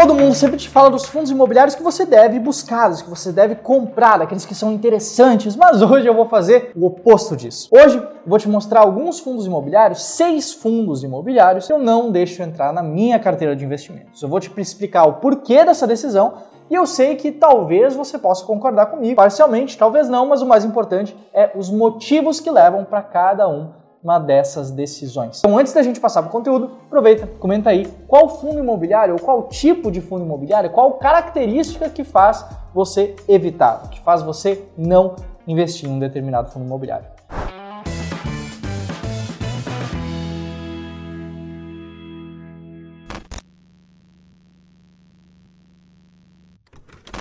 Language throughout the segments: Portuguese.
Todo mundo sempre te fala dos fundos imobiliários que você deve buscar, que você deve comprar, aqueles que são interessantes, mas hoje eu vou fazer o oposto disso. Hoje vou te mostrar alguns fundos imobiliários, seis fundos imobiliários que eu não deixo entrar na minha carteira de investimentos. Eu vou te explicar o porquê dessa decisão e eu sei que talvez você possa concordar comigo, parcialmente, talvez não, mas o mais importante é os motivos que levam para cada um uma dessas decisões. Então, antes da gente passar para o conteúdo, aproveita, comenta aí qual fundo imobiliário ou qual tipo de fundo imobiliário, qual característica que faz você evitar, que faz você não investir em um determinado fundo imobiliário.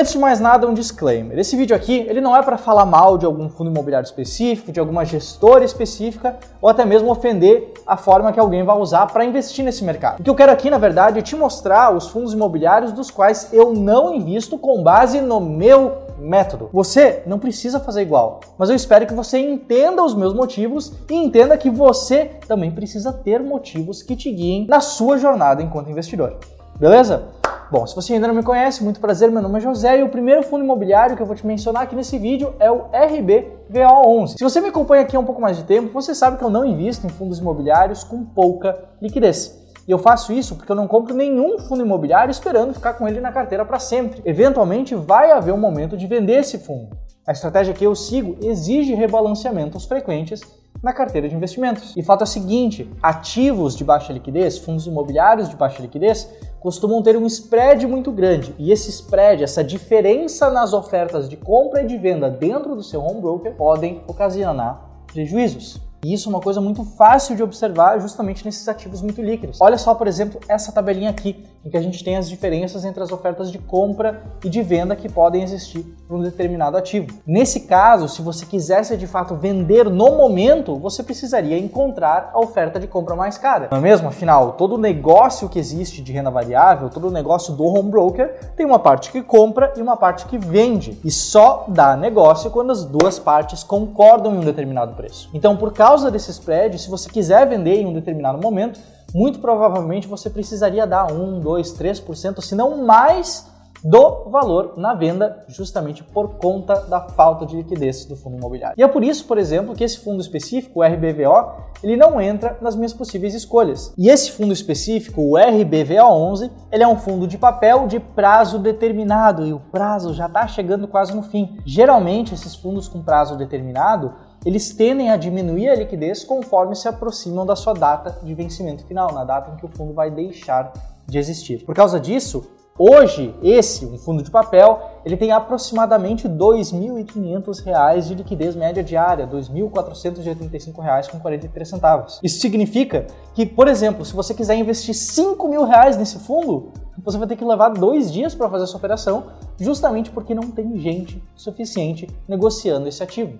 Antes de mais nada, um disclaimer. Esse vídeo aqui, ele não é para falar mal de algum fundo imobiliário específico, de alguma gestora específica, ou até mesmo ofender a forma que alguém vai usar para investir nesse mercado. O que eu quero aqui, na verdade, é te mostrar os fundos imobiliários dos quais eu não invisto com base no meu método. Você não precisa fazer igual, mas eu espero que você entenda os meus motivos e entenda que você também precisa ter motivos que te guiem na sua jornada enquanto investidor. Beleza? Bom, se você ainda não me conhece, muito prazer, meu nome é José e o primeiro fundo imobiliário que eu vou te mencionar aqui nesse vídeo é o RBVO11. Se você me acompanha aqui há um pouco mais de tempo, você sabe que eu não invisto em fundos imobiliários com pouca liquidez. E eu faço isso porque eu não compro nenhum fundo imobiliário esperando ficar com ele na carteira para sempre. Eventualmente vai haver um momento de vender esse fundo. A estratégia que eu sigo exige rebalanceamentos frequentes na carteira de investimentos. E fato é o seguinte: ativos de baixa liquidez, fundos imobiliários de baixa liquidez, costumam ter um spread muito grande. E esse spread, essa diferença nas ofertas de compra e de venda dentro do seu home broker, podem ocasionar prejuízos. E isso é uma coisa muito fácil de observar justamente nesses ativos muito líquidos. Olha só, por exemplo, essa tabelinha aqui, em que a gente tem as diferenças entre as ofertas de compra e de venda que podem existir para um determinado ativo. Nesse caso, se você quisesse de fato vender no momento, você precisaria encontrar a oferta de compra mais cara. Não é mesmo? Afinal, todo negócio que existe de renda variável, todo negócio do home broker, tem uma parte que compra e uma parte que vende. E só dá negócio quando as duas partes concordam em um determinado preço. Então, por causa desse spread, se você quiser vender em um determinado momento, muito provavelmente você precisaria dar 1, 2, 3%, se não mais do valor na venda, justamente por conta da falta de liquidez do fundo imobiliário. E é por isso, por exemplo, que esse fundo específico, o RBVO, ele não entra nas minhas possíveis escolhas. E esse fundo específico, o RBVO11, ele é um fundo de papel de prazo determinado e o prazo já está chegando quase no fim. Geralmente, esses fundos com prazo determinado eles tendem a diminuir a liquidez conforme se aproximam da sua data de vencimento final, na data em que o fundo vai deixar de existir. Por causa disso, Hoje, esse, um fundo de papel, ele tem aproximadamente R$ 2.500 de liquidez média diária, R$ 2.485,43. Isso significa que, por exemplo, se você quiser investir 5 mil reais nesse fundo, você vai ter que levar dois dias para fazer essa operação, justamente porque não tem gente suficiente negociando esse ativo.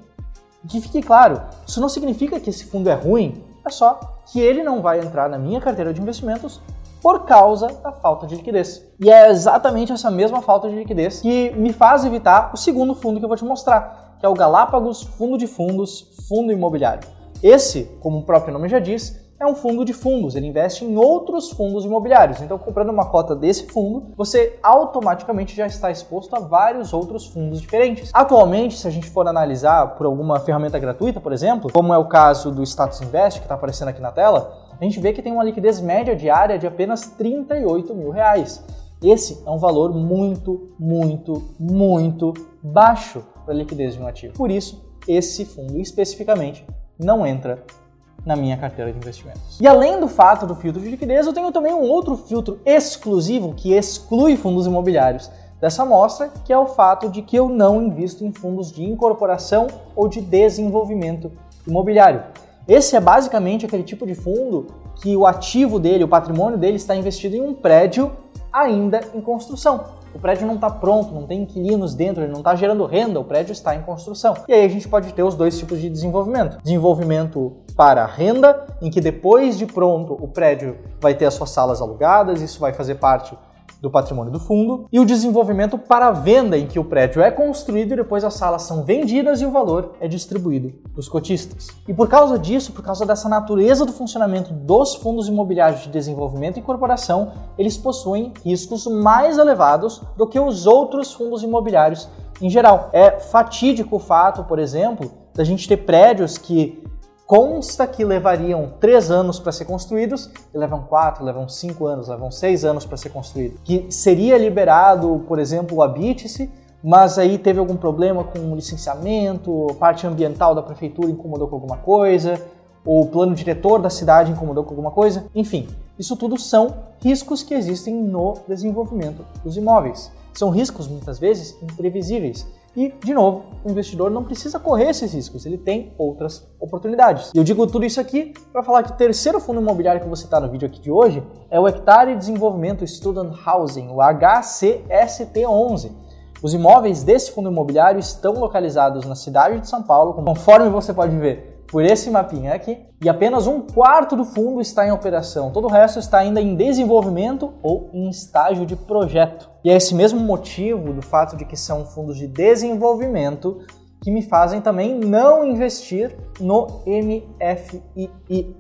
Que fique claro, isso não significa que esse fundo é ruim, é só que ele não vai entrar na minha carteira de investimentos por causa da falta de liquidez. E é exatamente essa mesma falta de liquidez que me faz evitar o segundo fundo que eu vou te mostrar, que é o Galápagos Fundo de Fundos Fundo Imobiliário. Esse, como o próprio nome já diz, é um fundo de fundos, ele investe em outros fundos imobiliários. Então, comprando uma cota desse fundo, você automaticamente já está exposto a vários outros fundos diferentes. Atualmente, se a gente for analisar por alguma ferramenta gratuita, por exemplo, como é o caso do Status Invest, que está aparecendo aqui na tela, a gente vê que tem uma liquidez média diária de apenas 38 mil reais. Esse é um valor muito, muito, muito baixo para a liquidez de um ativo. Por isso, esse fundo especificamente não entra na minha carteira de investimentos. E além do fato do filtro de liquidez, eu tenho também um outro filtro exclusivo que exclui fundos imobiliários dessa amostra, que é o fato de que eu não invisto em fundos de incorporação ou de desenvolvimento imobiliário. Esse é basicamente aquele tipo de fundo que o ativo dele, o patrimônio dele está investido em um prédio ainda em construção. O prédio não está pronto, não tem inquilinos dentro, ele não está gerando renda, o prédio está em construção. E aí a gente pode ter os dois tipos de desenvolvimento. Desenvolvimento para renda, em que depois de pronto o prédio vai ter as suas salas alugadas, isso vai fazer parte do patrimônio do fundo, e o desenvolvimento para venda, em que o prédio é construído e depois as salas são vendidas e o valor é distribuído para os cotistas. E por causa disso, por causa dessa natureza do funcionamento dos fundos imobiliários de desenvolvimento e incorporação, eles possuem riscos mais elevados do que os outros fundos imobiliários em geral. É fatídico o fato, por exemplo, da gente ter prédios que consta que levariam três anos para ser construídos e levam quatro, levam cinco anos, levam seis anos para ser construído. Que seria liberado, por exemplo, o Habite-se, mas aí teve algum problema com o licenciamento, parte ambiental da prefeitura incomodou com alguma coisa, ou o plano diretor da cidade incomodou com alguma coisa. Enfim, isso tudo são riscos que existem no desenvolvimento dos imóveis. São riscos muitas vezes imprevisíveis e, de novo, o investidor não precisa correr esses riscos, ele tem outras oportunidades. E eu digo tudo isso aqui para falar que o terceiro fundo imobiliário que você está no vídeo aqui de hoje é o Hectare Desenvolvimento Student Housing, o HCST11. Os imóveis desse fundo imobiliário estão localizados na cidade de São Paulo, conforme você pode ver por esse mapinha aqui, e apenas um quarto do fundo está em operação, todo o resto está ainda em desenvolvimento ou em estágio de projeto. E é esse mesmo motivo do fato de que são fundos de desenvolvimento que me fazem também não investir no MFI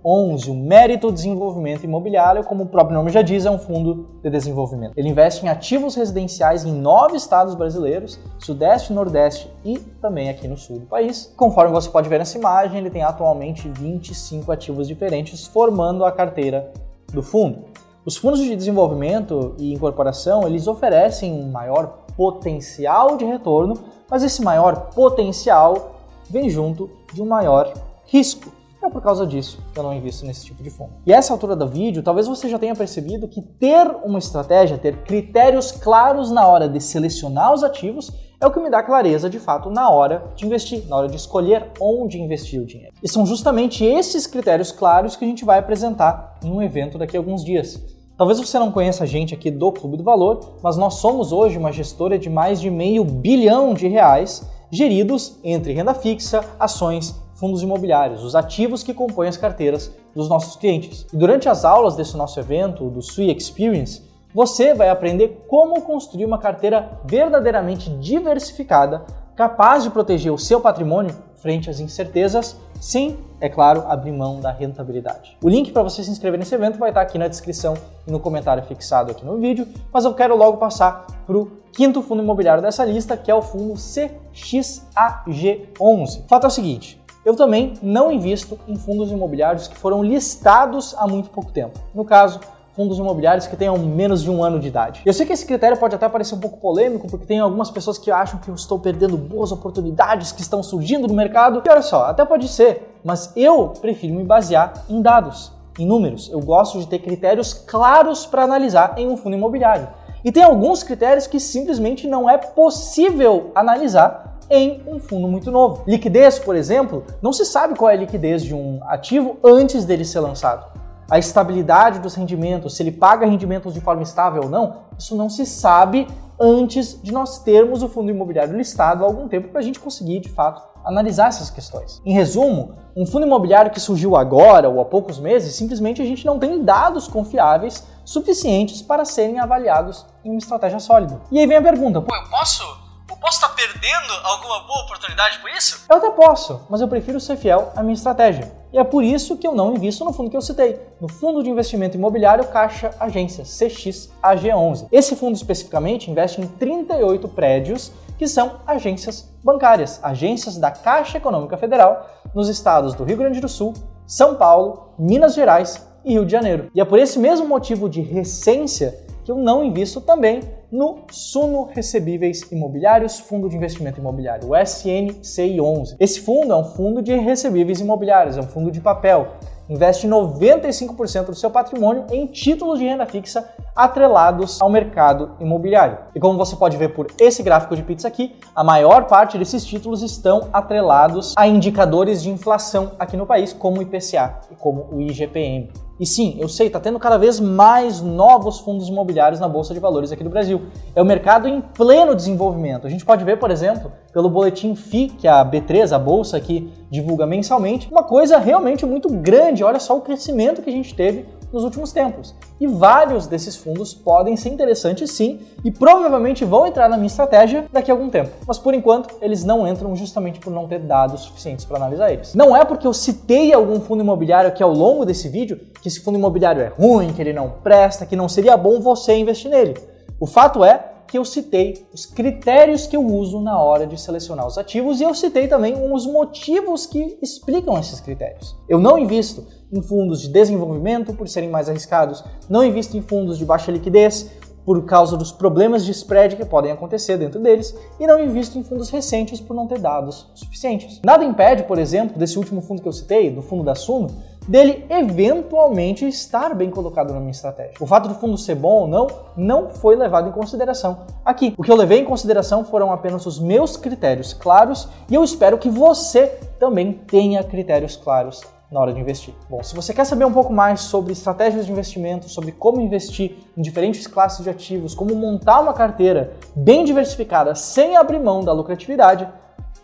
11, o Mérito Desenvolvimento Imobiliário, como o próprio nome já diz, é um fundo de desenvolvimento. Ele investe em ativos residenciais em nove estados brasileiros, Sudeste, Nordeste e também aqui no sul do país. Conforme você pode ver nessa imagem, ele tem atualmente 25 ativos diferentes, formando a carteira do fundo. Os fundos de desenvolvimento e incorporação, eles oferecem um maior potencial de retorno, mas esse maior potencial vem junto de um maior risco. É por causa disso que eu não invisto nesse tipo de fundo. E essa altura do vídeo, talvez você já tenha percebido que ter uma estratégia, ter critérios claros na hora de selecionar os ativos, é o que me dá clareza de fato na hora de investir, na hora de escolher onde investir o dinheiro. E são justamente esses critérios claros que a gente vai apresentar em um evento daqui a alguns dias. Talvez você não conheça a gente aqui do Clube do Valor, mas nós somos hoje uma gestora de mais de meio bilhão de reais geridos entre renda fixa, ações, fundos imobiliários, os ativos que compõem as carteiras dos nossos clientes. E durante as aulas desse nosso evento, do Sui Experience, você vai aprender como construir uma carteira verdadeiramente diversificada, capaz de proteger o seu patrimônio frente às incertezas sem, é claro, abrir mão da rentabilidade. O link para você se inscrever nesse evento vai estar aqui na descrição e no comentário fixado aqui no vídeo, mas eu quero logo passar para o quinto fundo imobiliário dessa lista, que é o fundo CXAG11. O fato é o seguinte, eu também não invisto em fundos imobiliários que foram listados há muito pouco tempo. No caso, fundos imobiliários que tenham menos de um ano de idade. Eu sei que esse critério pode até parecer um pouco polêmico, porque tem algumas pessoas que acham que eu estou perdendo boas oportunidades que estão surgindo no mercado. E olha só, até pode ser, mas eu prefiro me basear em dados, em números. Eu gosto de ter critérios claros para analisar em um fundo imobiliário. E tem alguns critérios que simplesmente não é possível analisar em um fundo muito novo. Liquidez, por exemplo, não se sabe qual é a liquidez de um ativo antes dele ser lançado a estabilidade dos rendimentos, se ele paga rendimentos de forma estável ou não, isso não se sabe antes de nós termos o fundo imobiliário listado há algum tempo para a gente conseguir, de fato, analisar essas questões. Em resumo, um fundo imobiliário que surgiu agora ou há poucos meses, simplesmente a gente não tem dados confiáveis suficientes para serem avaliados em uma estratégia sólida. E aí vem a pergunta: pô, eu posso posso estar perdendo alguma boa oportunidade por isso? Eu até posso, mas eu prefiro ser fiel à minha estratégia. E é por isso que eu não invisto no fundo que eu citei, no Fundo de Investimento Imobiliário Caixa Agência, CXAG11. Esse fundo especificamente investe em 38 prédios que são agências bancárias, agências da Caixa Econômica Federal nos estados do Rio Grande do Sul, São Paulo, Minas Gerais e Rio de Janeiro. E é por esse mesmo motivo de recência que eu não invisto também no Suno Recebíveis Imobiliários Fundo de Investimento Imobiliário, o SNCI11. Esse fundo é um fundo de recebíveis imobiliários, é um fundo de papel. Investe 95% do seu patrimônio em títulos de renda fixa atrelados ao mercado imobiliário. E como você pode ver por esse gráfico de pizza aqui, a maior parte desses títulos estão atrelados a indicadores de inflação aqui no país, como o IPCA e como o IGPM. E sim, eu sei, está tendo cada vez mais novos fundos imobiliários na Bolsa de Valores aqui do Brasil. É o mercado em pleno desenvolvimento. A gente pode ver, por exemplo, pelo boletim FI, que a B3, a bolsa aqui, divulga mensalmente, uma coisa realmente muito grande. Olha só o crescimento que a gente teve nos últimos tempos. E vários desses fundos podem ser interessantes sim e provavelmente vão entrar na minha estratégia daqui a algum tempo. Mas por enquanto, eles não entram justamente por não ter dados suficientes para analisar eles. Não é porque eu citei algum fundo imobiliário aqui ao longo desse vídeo que esse fundo imobiliário é ruim, que ele não presta, que não seria bom você investir nele. O fato é que eu citei os critérios que eu uso na hora de selecionar os ativos e eu citei também os motivos que explicam esses critérios. Eu não invisto em fundos de desenvolvimento por serem mais arriscados, não invisto em fundos de baixa liquidez por causa dos problemas de spread que podem acontecer dentro deles e não invisto em fundos recentes por não ter dados suficientes. Nada impede, por exemplo, desse último fundo que eu citei, do fundo da Suno, dele eventualmente estar bem colocado na minha estratégia. O fato do fundo ser bom ou não não foi levado em consideração aqui. O que eu levei em consideração foram apenas os meus critérios claros e eu espero que você também tenha critérios claros na hora de investir. Bom, se você quer saber um pouco mais sobre estratégias de investimento, sobre como investir em diferentes classes de ativos, como montar uma carteira bem diversificada sem abrir mão da lucratividade,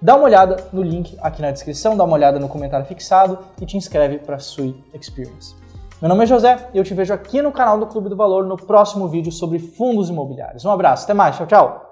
Dá uma olhada no link aqui na descrição, dá uma olhada no comentário fixado e te inscreve para a Sui Experience. Meu nome é José e eu te vejo aqui no canal do Clube do Valor no próximo vídeo sobre fundos imobiliários. Um abraço, até mais, tchau, tchau!